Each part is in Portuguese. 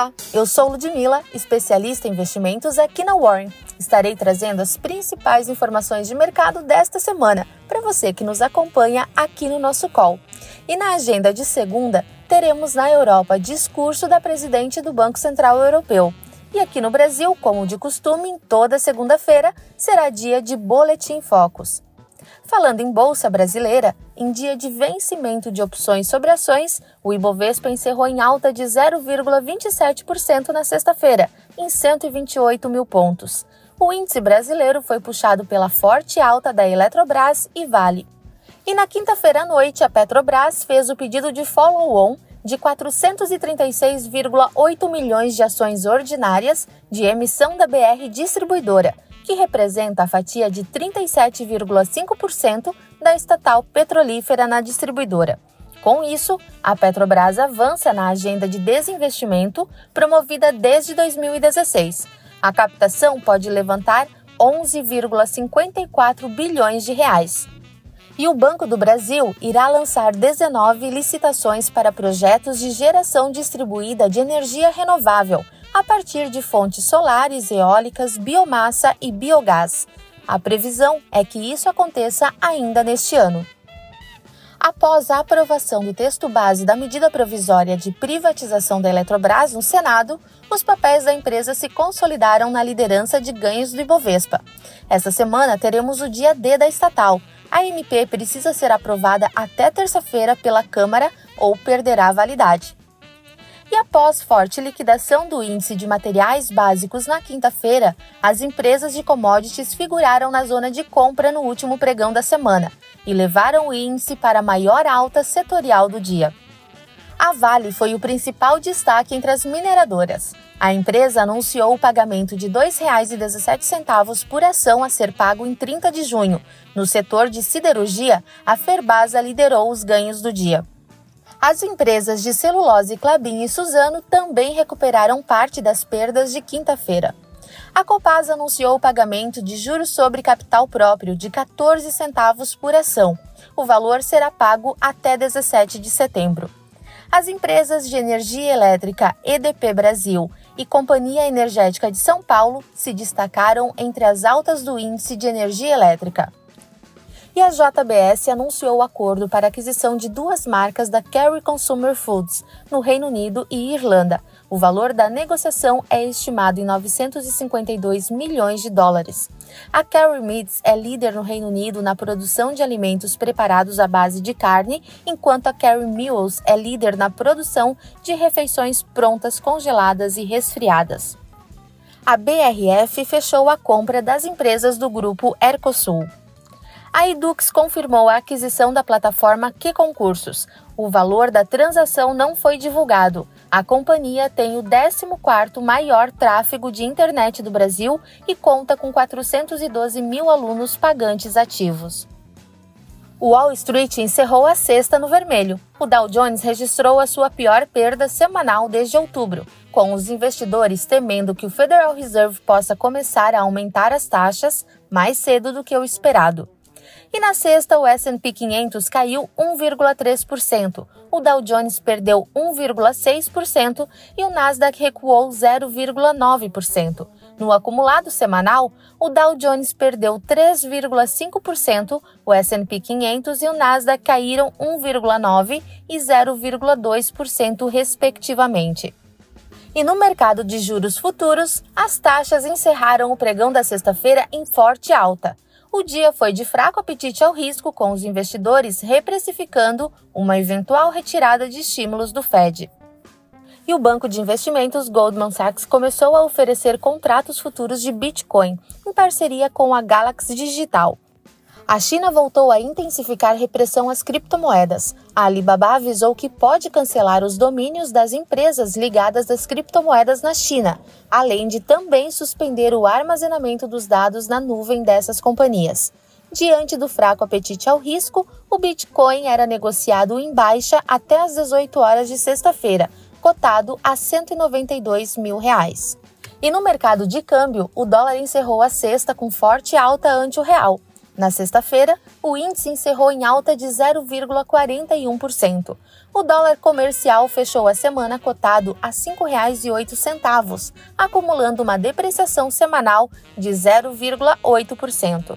Olá, eu sou Ludmila, especialista em investimentos aqui na Warren. Estarei trazendo as principais informações de mercado desta semana para você que nos acompanha aqui no nosso call. E na agenda de segunda, teremos na Europa discurso da presidente do Banco Central Europeu. E aqui no Brasil, como de costume, em toda segunda-feira será dia de Boletim Focus. Falando em Bolsa Brasileira, em dia de vencimento de opções sobre ações, o Ibovespa encerrou em alta de 0,27% na sexta-feira, em 128 mil pontos. O índice brasileiro foi puxado pela forte alta da Eletrobras e Vale. E na quinta-feira à noite, a Petrobras fez o pedido de follow-on de 436,8 milhões de ações ordinárias de emissão da BR Distribuidora que representa a fatia de 37,5% da estatal petrolífera na distribuidora. Com isso, a Petrobras avança na agenda de desinvestimento promovida desde 2016. A captação pode levantar 11,54 bilhões de reais. E o Banco do Brasil irá lançar 19 licitações para projetos de geração distribuída de energia renovável a partir de fontes solares, eólicas, biomassa e biogás. A previsão é que isso aconteça ainda neste ano. Após a aprovação do texto base da medida provisória de privatização da Eletrobras no Senado, os papéis da empresa se consolidaram na liderança de ganhos do Ibovespa. Esta semana teremos o dia D da estatal. A MP precisa ser aprovada até terça-feira pela Câmara ou perderá validade. Após forte liquidação do índice de materiais básicos na quinta-feira, as empresas de commodities figuraram na zona de compra no último pregão da semana e levaram o índice para a maior alta setorial do dia. A Vale foi o principal destaque entre as mineradoras. A empresa anunciou o pagamento de R$ 2,17 por ação a ser pago em 30 de junho. No setor de siderurgia, a Ferbasa liderou os ganhos do dia. As empresas de celulose Clabin e Suzano também recuperaram parte das perdas de quinta-feira. A Copasa anunciou o pagamento de juros sobre capital próprio de 14 centavos por ação. O valor será pago até 17 de setembro. As empresas de energia elétrica EDP Brasil e Companhia Energética de São Paulo se destacaram entre as altas do índice de energia elétrica e a JBS anunciou o acordo para aquisição de duas marcas da Kerry Consumer Foods no Reino Unido e Irlanda. O valor da negociação é estimado em 952 milhões de dólares. A Kerry Meats é líder no Reino Unido na produção de alimentos preparados à base de carne, enquanto a Kerry Mules é líder na produção de refeições prontas, congeladas e resfriadas. A BRF fechou a compra das empresas do grupo Ercosul a Edux confirmou a aquisição da plataforma Que Concursos. O valor da transação não foi divulgado. A companhia tem o 14º maior tráfego de internet do Brasil e conta com 412 mil alunos pagantes ativos. O Wall Street encerrou a sexta no vermelho. O Dow Jones registrou a sua pior perda semanal desde outubro, com os investidores temendo que o Federal Reserve possa começar a aumentar as taxas mais cedo do que o esperado. E na sexta, o S&P 500 caiu 1,3%, o Dow Jones perdeu 1,6% e o Nasdaq recuou 0,9%. No acumulado semanal, o Dow Jones perdeu 3,5%, o S&P 500 e o Nasdaq caíram 1,9% e 0,2%, respectivamente. E no mercado de juros futuros, as taxas encerraram o pregão da sexta-feira em forte alta. O dia foi de fraco apetite ao risco, com os investidores reprecificando uma eventual retirada de estímulos do Fed. E o banco de investimentos Goldman Sachs começou a oferecer contratos futuros de Bitcoin, em parceria com a Galaxy Digital. A China voltou a intensificar repressão às criptomoedas. A Alibaba avisou que pode cancelar os domínios das empresas ligadas às criptomoedas na China, além de também suspender o armazenamento dos dados na nuvem dessas companhias. Diante do fraco apetite ao risco, o Bitcoin era negociado em baixa até às 18 horas de sexta-feira, cotado a 192 mil reais. E no mercado de câmbio, o dólar encerrou a sexta com forte alta ante o real. Na sexta-feira, o índice encerrou em alta de 0,41%. O dólar comercial fechou a semana cotado a R$ 5,08, acumulando uma depreciação semanal de 0,8%.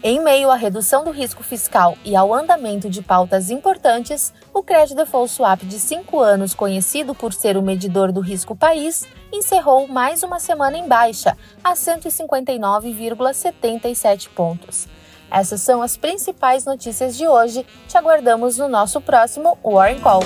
Em meio à redução do risco fiscal e ao andamento de pautas importantes, o Credit Default Swap de 5 anos, conhecido por ser o medidor do risco país, encerrou mais uma semana em baixa, a 159,77 pontos. Essas são as principais notícias de hoje. Te aguardamos no nosso próximo Warren Call.